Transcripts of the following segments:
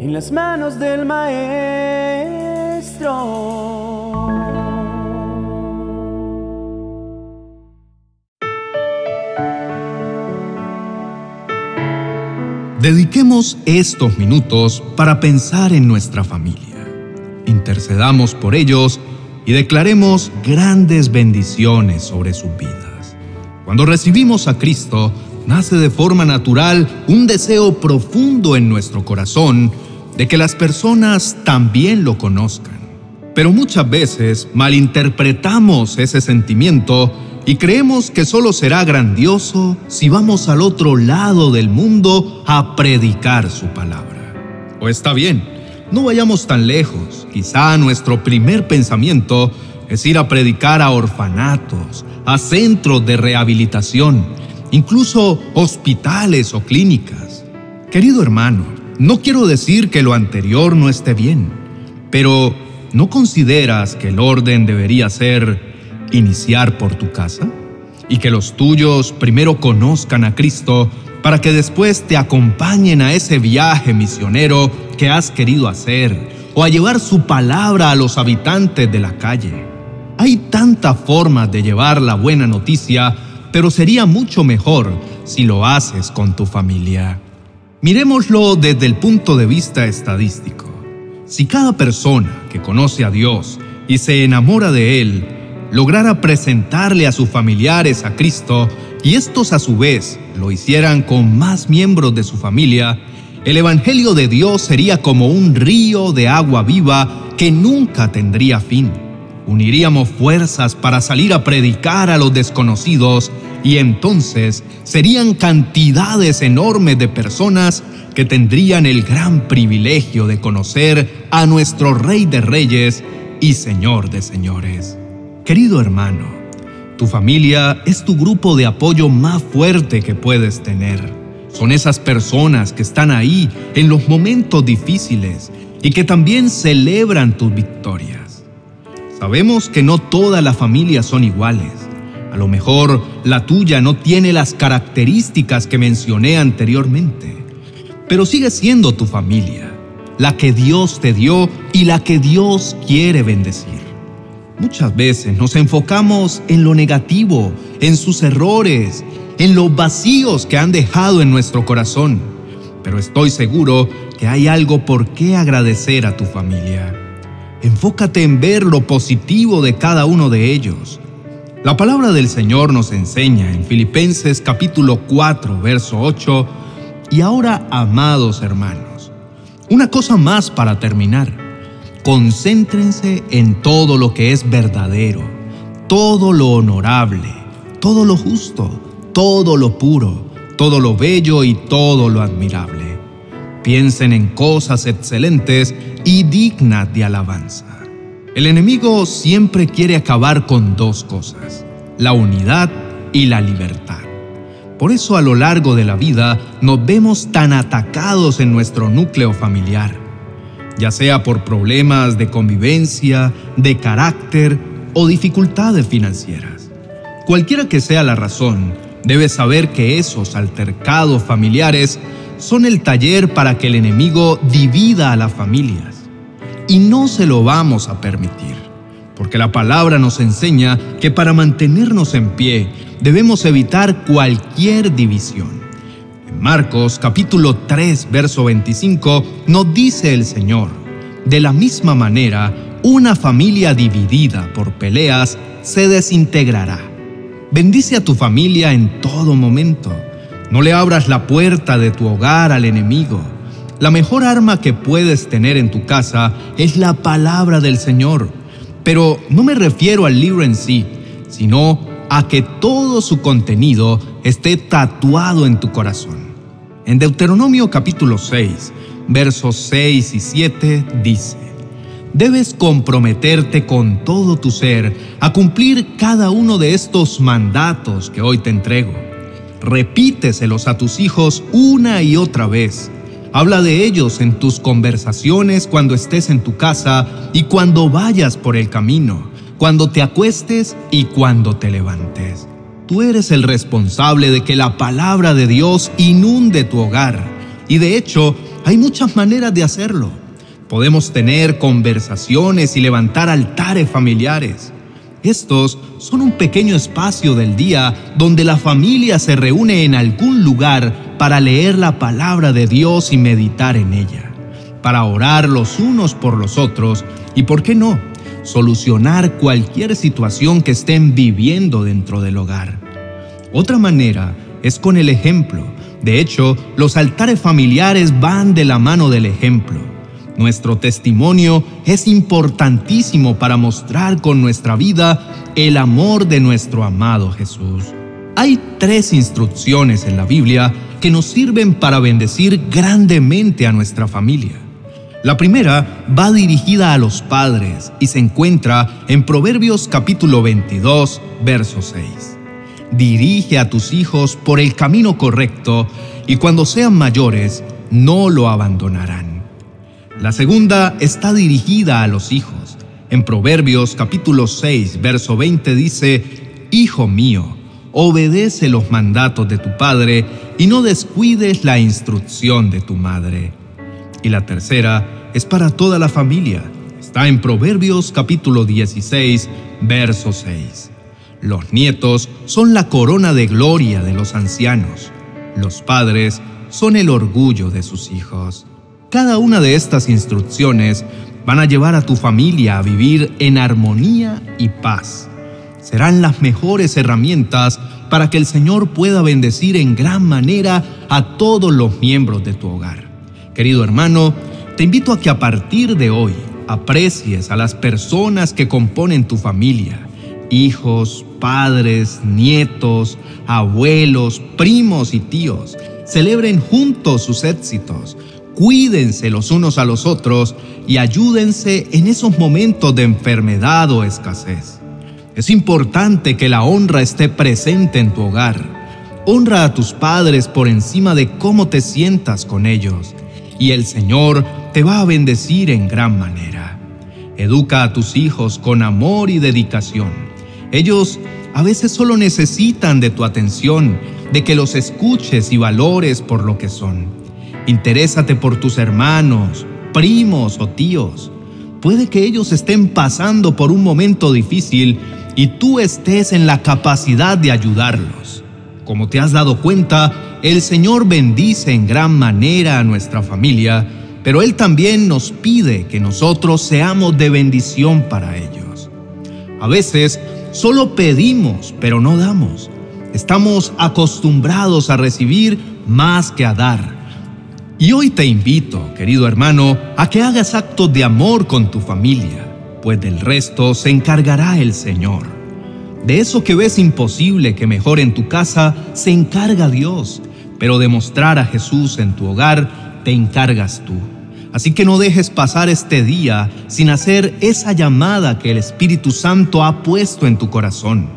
en las manos del Maestro. Dediquemos estos minutos para pensar en nuestra familia. Intercedamos por ellos y declaremos grandes bendiciones sobre sus vidas. Cuando recibimos a Cristo, nace de forma natural un deseo profundo en nuestro corazón de que las personas también lo conozcan. Pero muchas veces malinterpretamos ese sentimiento y creemos que solo será grandioso si vamos al otro lado del mundo a predicar su palabra. O está bien, no vayamos tan lejos. Quizá nuestro primer pensamiento es ir a predicar a orfanatos, a centros de rehabilitación, incluso hospitales o clínicas. Querido hermano, no quiero decir que lo anterior no esté bien, pero ¿no consideras que el orden debería ser iniciar por tu casa y que los tuyos primero conozcan a Cristo para que después te acompañen a ese viaje misionero que has querido hacer o a llevar su palabra a los habitantes de la calle. Hay tantas formas de llevar la buena noticia, pero sería mucho mejor si lo haces con tu familia. Miremoslo desde el punto de vista estadístico. Si cada persona que conoce a Dios y se enamora de Él lograra presentarle a sus familiares a Cristo y estos a su vez lo hicieran con más miembros de su familia, el Evangelio de Dios sería como un río de agua viva que nunca tendría fin. Uniríamos fuerzas para salir a predicar a los desconocidos y entonces serían cantidades enormes de personas que tendrían el gran privilegio de conocer a nuestro Rey de Reyes y Señor de Señores. Querido hermano, tu familia es tu grupo de apoyo más fuerte que puedes tener. Son esas personas que están ahí en los momentos difíciles y que también celebran tus victorias. Sabemos que no todas las familias son iguales. A lo mejor la tuya no tiene las características que mencioné anteriormente, pero sigue siendo tu familia, la que Dios te dio y la que Dios quiere bendecir. Muchas veces nos enfocamos en lo negativo, en sus errores, en los vacíos que han dejado en nuestro corazón. Pero estoy seguro que hay algo por qué agradecer a tu familia. Enfócate en ver lo positivo de cada uno de ellos. La palabra del Señor nos enseña en Filipenses capítulo 4, verso 8, y ahora, amados hermanos, una cosa más para terminar. Concéntrense en todo lo que es verdadero, todo lo honorable, todo lo justo, todo lo puro, todo lo bello y todo lo admirable. Piensen en cosas excelentes y dignas de alabanza. El enemigo siempre quiere acabar con dos cosas, la unidad y la libertad. Por eso a lo largo de la vida nos vemos tan atacados en nuestro núcleo familiar ya sea por problemas de convivencia, de carácter o dificultades financieras. Cualquiera que sea la razón, debes saber que esos altercados familiares son el taller para que el enemigo divida a las familias. Y no se lo vamos a permitir, porque la palabra nos enseña que para mantenernos en pie debemos evitar cualquier división. Marcos capítulo 3, verso 25, nos dice el Señor, de la misma manera, una familia dividida por peleas se desintegrará. Bendice a tu familia en todo momento. No le abras la puerta de tu hogar al enemigo. La mejor arma que puedes tener en tu casa es la palabra del Señor. Pero no me refiero al libro en sí, sino a que todo su contenido esté tatuado en tu corazón. En Deuteronomio capítulo 6, versos 6 y 7 dice, Debes comprometerte con todo tu ser a cumplir cada uno de estos mandatos que hoy te entrego. Repíteselos a tus hijos una y otra vez. Habla de ellos en tus conversaciones cuando estés en tu casa y cuando vayas por el camino, cuando te acuestes y cuando te levantes. Tú eres el responsable de que la palabra de Dios inunde tu hogar Y de hecho, hay muchas maneras de hacerlo. Podemos tener conversaciones y levantar altares familiares. Estos son un pequeño espacio del día donde la familia se reúne en algún lugar para leer la palabra de Dios y meditar en ella, para orar los unos por los otros y, ¿por qué no?, solucionar cualquier situación que estén viviendo dentro del hogar. Otra manera es con el ejemplo. De hecho, los altares familiares van de la mano del ejemplo. Nuestro testimonio es importantísimo para mostrar con nuestra vida el amor de nuestro amado Jesús. Hay tres instrucciones en la Biblia que nos sirven para bendecir grandemente a nuestra familia. La primera va dirigida a los padres y se encuentra en Proverbios capítulo 22, verso 6. Dirige a tus hijos por el camino correcto y cuando sean mayores no lo abandonarán. La segunda está dirigida a los hijos. En Proverbios capítulo 6, verso 20 dice, Hijo mío, obedece los mandatos de tu padre y no descuides la instrucción de tu madre. Y la tercera es para toda la familia. Está en Proverbios capítulo 16, verso 6. Los nietos son la corona de gloria de los ancianos. Los padres son el orgullo de sus hijos. Cada una de estas instrucciones van a llevar a tu familia a vivir en armonía y paz. Serán las mejores herramientas para que el Señor pueda bendecir en gran manera a todos los miembros de tu hogar. Querido hermano, te invito a que a partir de hoy aprecies a las personas que componen tu familia, hijos, padres, nietos, abuelos, primos y tíos. Celebren juntos sus éxitos, cuídense los unos a los otros y ayúdense en esos momentos de enfermedad o escasez. Es importante que la honra esté presente en tu hogar. Honra a tus padres por encima de cómo te sientas con ellos y el Señor te va a bendecir en gran manera. Educa a tus hijos con amor y dedicación. Ellos a veces solo necesitan de tu atención, de que los escuches y valores por lo que son. Interésate por tus hermanos, primos o tíos. Puede que ellos estén pasando por un momento difícil y tú estés en la capacidad de ayudarlos. Como te has dado cuenta, el Señor bendice en gran manera a nuestra familia, pero Él también nos pide que nosotros seamos de bendición para ellos. A veces solo pedimos, pero no damos. Estamos acostumbrados a recibir más que a dar. Y hoy te invito, querido hermano, a que hagas actos de amor con tu familia, pues del resto se encargará el Señor. De eso que ves imposible que mejore en tu casa, se encarga Dios, pero de mostrar a Jesús en tu hogar, te encargas tú. Así que no dejes pasar este día sin hacer esa llamada que el Espíritu Santo ha puesto en tu corazón.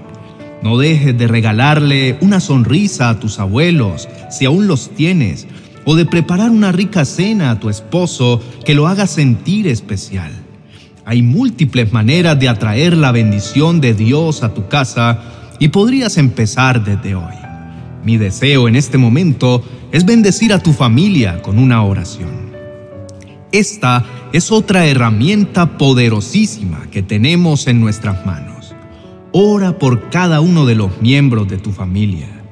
No dejes de regalarle una sonrisa a tus abuelos, si aún los tienes, o de preparar una rica cena a tu esposo que lo haga sentir especial. Hay múltiples maneras de atraer la bendición de Dios a tu casa y podrías empezar desde hoy. Mi deseo en este momento es bendecir a tu familia con una oración. Esta es otra herramienta poderosísima que tenemos en nuestras manos. Ora por cada uno de los miembros de tu familia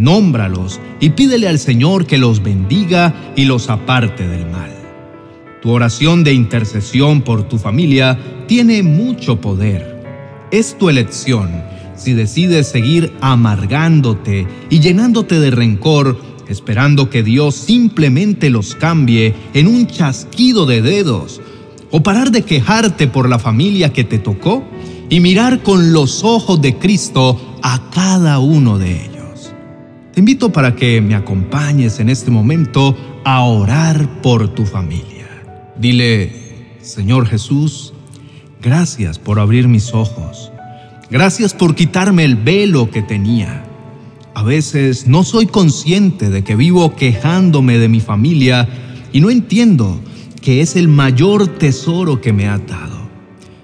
nómbralos y pídele al Señor que los bendiga y los aparte del mal. Tu oración de intercesión por tu familia tiene mucho poder. Es tu elección si decides seguir amargándote y llenándote de rencor, esperando que Dios simplemente los cambie en un chasquido de dedos, o parar de quejarte por la familia que te tocó y mirar con los ojos de Cristo a cada uno de ellos. Te invito para que me acompañes en este momento a orar por tu familia. Dile, Señor Jesús, gracias por abrir mis ojos. Gracias por quitarme el velo que tenía. A veces no soy consciente de que vivo quejándome de mi familia y no entiendo que es el mayor tesoro que me ha dado.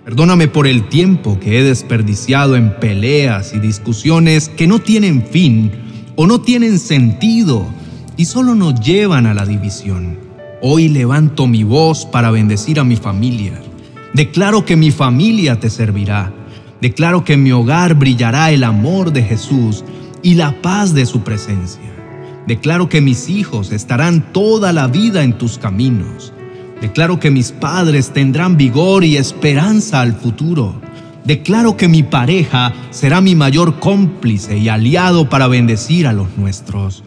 Perdóname por el tiempo que he desperdiciado en peleas y discusiones que no tienen fin o no tienen sentido y solo nos llevan a la división. Hoy levanto mi voz para bendecir a mi familia. Declaro que mi familia te servirá. Declaro que en mi hogar brillará el amor de Jesús y la paz de su presencia. Declaro que mis hijos estarán toda la vida en tus caminos. Declaro que mis padres tendrán vigor y esperanza al futuro. Declaro que mi pareja será mi mayor cómplice y aliado para bendecir a los nuestros.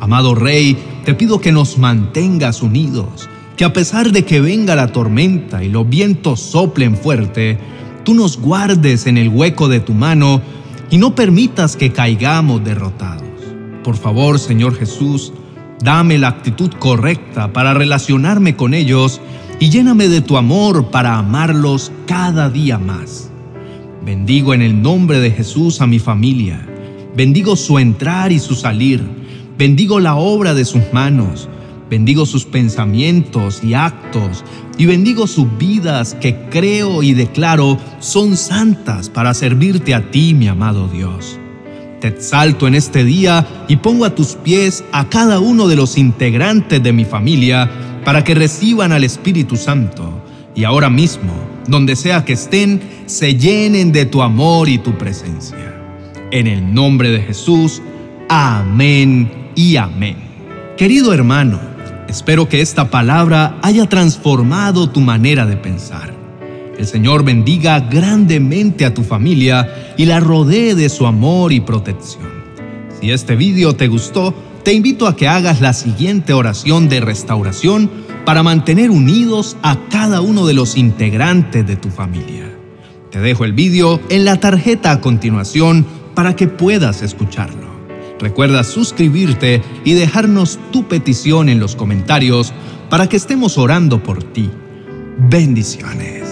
Amado Rey, te pido que nos mantengas unidos, que a pesar de que venga la tormenta y los vientos soplen fuerte, tú nos guardes en el hueco de tu mano y no permitas que caigamos derrotados. Por favor, Señor Jesús, dame la actitud correcta para relacionarme con ellos y lléname de tu amor para amarlos cada día más. Bendigo en el nombre de Jesús a mi familia. Bendigo su entrar y su salir. Bendigo la obra de sus manos. Bendigo sus pensamientos y actos. Y bendigo sus vidas que creo y declaro son santas para servirte a ti, mi amado Dios. Te exalto en este día y pongo a tus pies a cada uno de los integrantes de mi familia para que reciban al Espíritu Santo. Y ahora mismo, donde sea que estén, se llenen de tu amor y tu presencia. En el nombre de Jesús, amén y amén. Querido hermano, espero que esta palabra haya transformado tu manera de pensar. El Señor bendiga grandemente a tu familia y la rodee de su amor y protección. Si este video te gustó, te invito a que hagas la siguiente oración de restauración para mantener unidos a cada uno de los integrantes de tu familia. Te dejo el vídeo en la tarjeta a continuación para que puedas escucharlo. Recuerda suscribirte y dejarnos tu petición en los comentarios para que estemos orando por ti. Bendiciones.